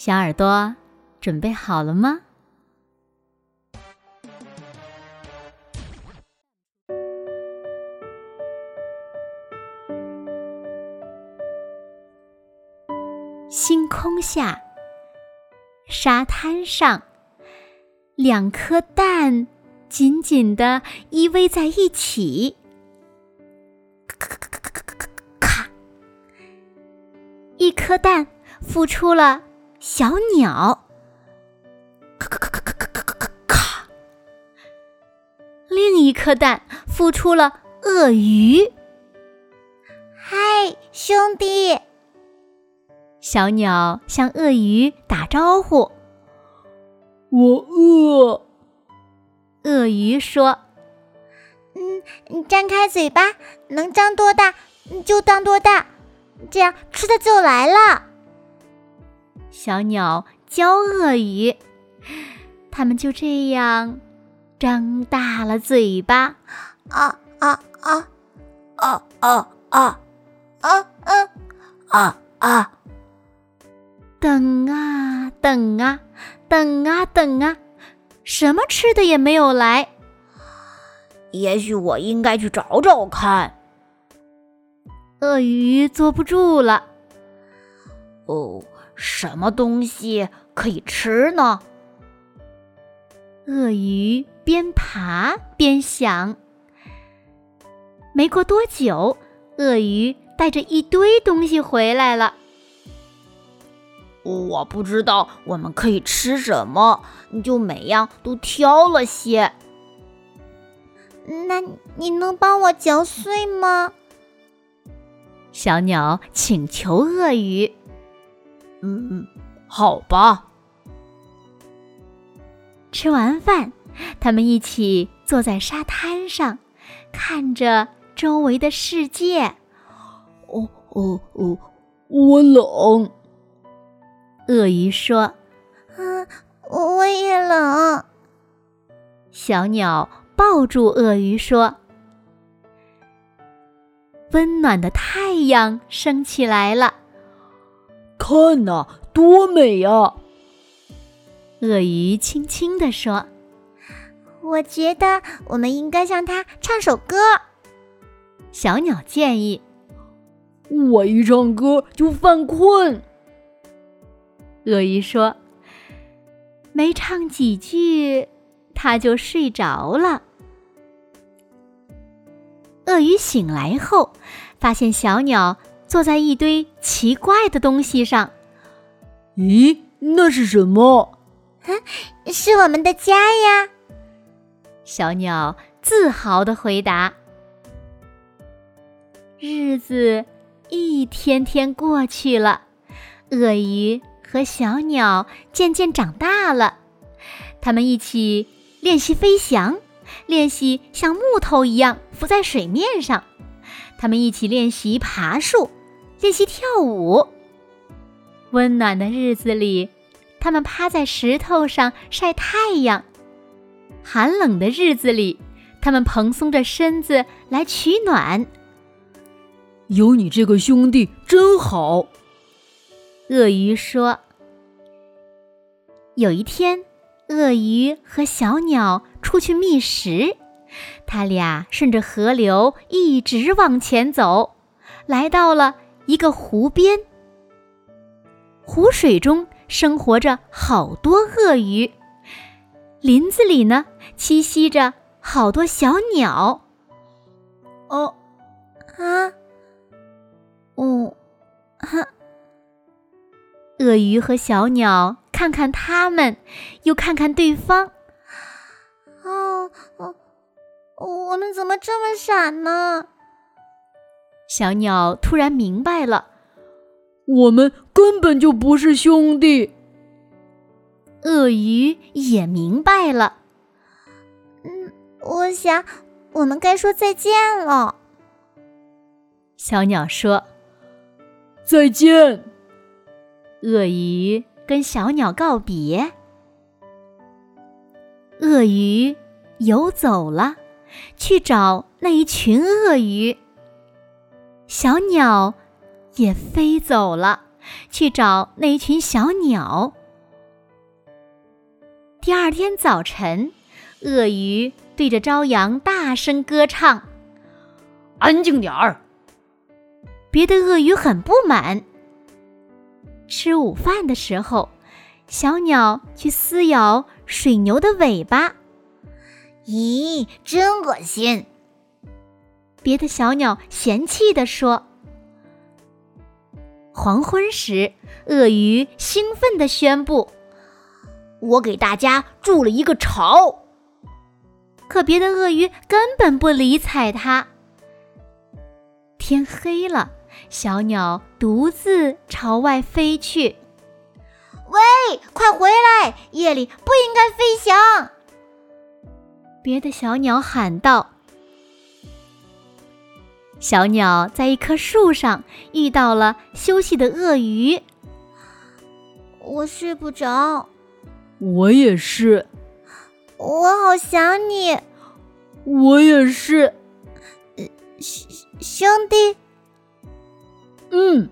小耳朵，准备好了吗？星空下，沙滩上，两颗蛋紧紧的依偎在一起。咔咔咔咔咔咔咔！一颗蛋孵出了。小鸟，咔咔咔咔咔咔咔咔咔！另一颗蛋孵出了鳄鱼。嗨，兄弟！小鸟向鳄鱼打招呼。我饿。鳄鱼说：“嗯，你张开嘴巴，能张多大就张多大，这样吃的就来了。”小鸟教鳄鱼。它们就这样张大了嘴巴，啊啊啊，啊啊啊，啊啊啊啊！等啊等啊等啊等啊，什么吃的也没有来。也许我应该去找找看。鳄鱼坐不住了。哦，什么东西可以吃呢？鳄鱼边爬边想。没过多久，鳄鱼带着一堆东西回来了。我不知道我们可以吃什么，就每样都挑了些。那你能帮我嚼碎吗？小鸟请求鳄鱼。嗯，好吧。吃完饭，他们一起坐在沙滩上，看着周围的世界。哦哦哦，我冷。鳄鱼说：“啊，我也冷。”小鸟抱住鳄鱼说：“温暖的太阳升起来了。”看呐，多美呀！鳄鱼轻轻地说：“我觉得我们应该向它唱首歌。”小鸟建议：“我一唱歌就犯困。”鳄鱼说：“没唱几句，它就睡着了。”鳄鱼醒来后，发现小鸟。坐在一堆奇怪的东西上，咦，那是什么？是我们的家呀！小鸟自豪的回答。日子一天天过去了，鳄鱼和小鸟渐渐长大了，他们一起练习飞翔，练习像木头一样浮在水面上，他们一起练习爬树。练习跳舞。温暖的日子里，他们趴在石头上晒太阳；寒冷的日子里，他们蓬松着身子来取暖。有你这个兄弟真好，鳄鱼说。有一天，鳄鱼和小鸟出去觅食，他俩顺着河流一直往前走，来到了。一个湖边，湖水中生活着好多鳄鱼，林子里呢栖息着好多小鸟。哦，啊，哦，哈！鳄鱼和小鸟看看它们，又看看对方。哦，哦，我们怎么这么傻呢？小鸟突然明白了，我们根本就不是兄弟。鳄鱼也明白了。嗯，我想我们该说再见了。小鸟说：“再见。”鳄鱼跟小鸟告别。鳄鱼游走了，去找那一群鳄鱼。小鸟也飞走了，去找那群小鸟。第二天早晨，鳄鱼对着朝阳大声歌唱：“安静点儿！”别的鳄鱼很不满。吃午饭的时候，小鸟去撕咬水牛的尾巴，咦，真恶心！别的小鸟嫌弃地说。黄昏时，鳄鱼兴奋地宣布：“我给大家筑了一个巢。”可别的鳄鱼根本不理睬它。天黑了。小鸟独自朝外飞去。喂，快回来！夜里不应该飞翔。别的小鸟喊道。小鸟在一棵树上遇到了休息的鳄鱼。我睡不着。我也是。我好想你。我也是。兄兄弟。嗯，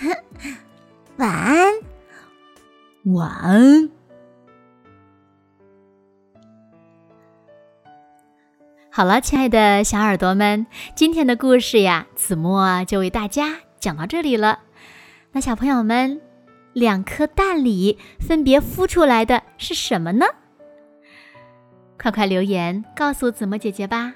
晚安，晚安。好了，亲爱的小耳朵们，今天的故事呀，子墨就为大家讲到这里了。那小朋友们，两颗蛋里分别孵出来的是什么呢？快快留言告诉子墨姐姐吧。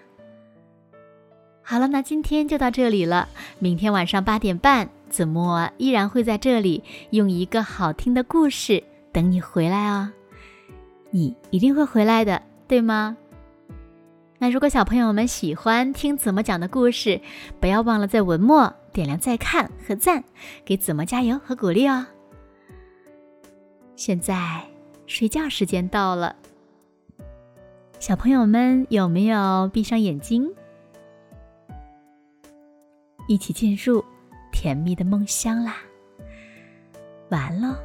好了，那今天就到这里了。明天晚上八点半，子墨依然会在这里用一个好听的故事等你回来哦。你一定会回来的，对吗？那如果小朋友们喜欢听子墨讲的故事，不要忘了在文末点亮再看和赞，给子墨加油和鼓励哦。现在睡觉时间到了，小朋友们有没有闭上眼睛？一起进入甜蜜的梦乡啦！完了。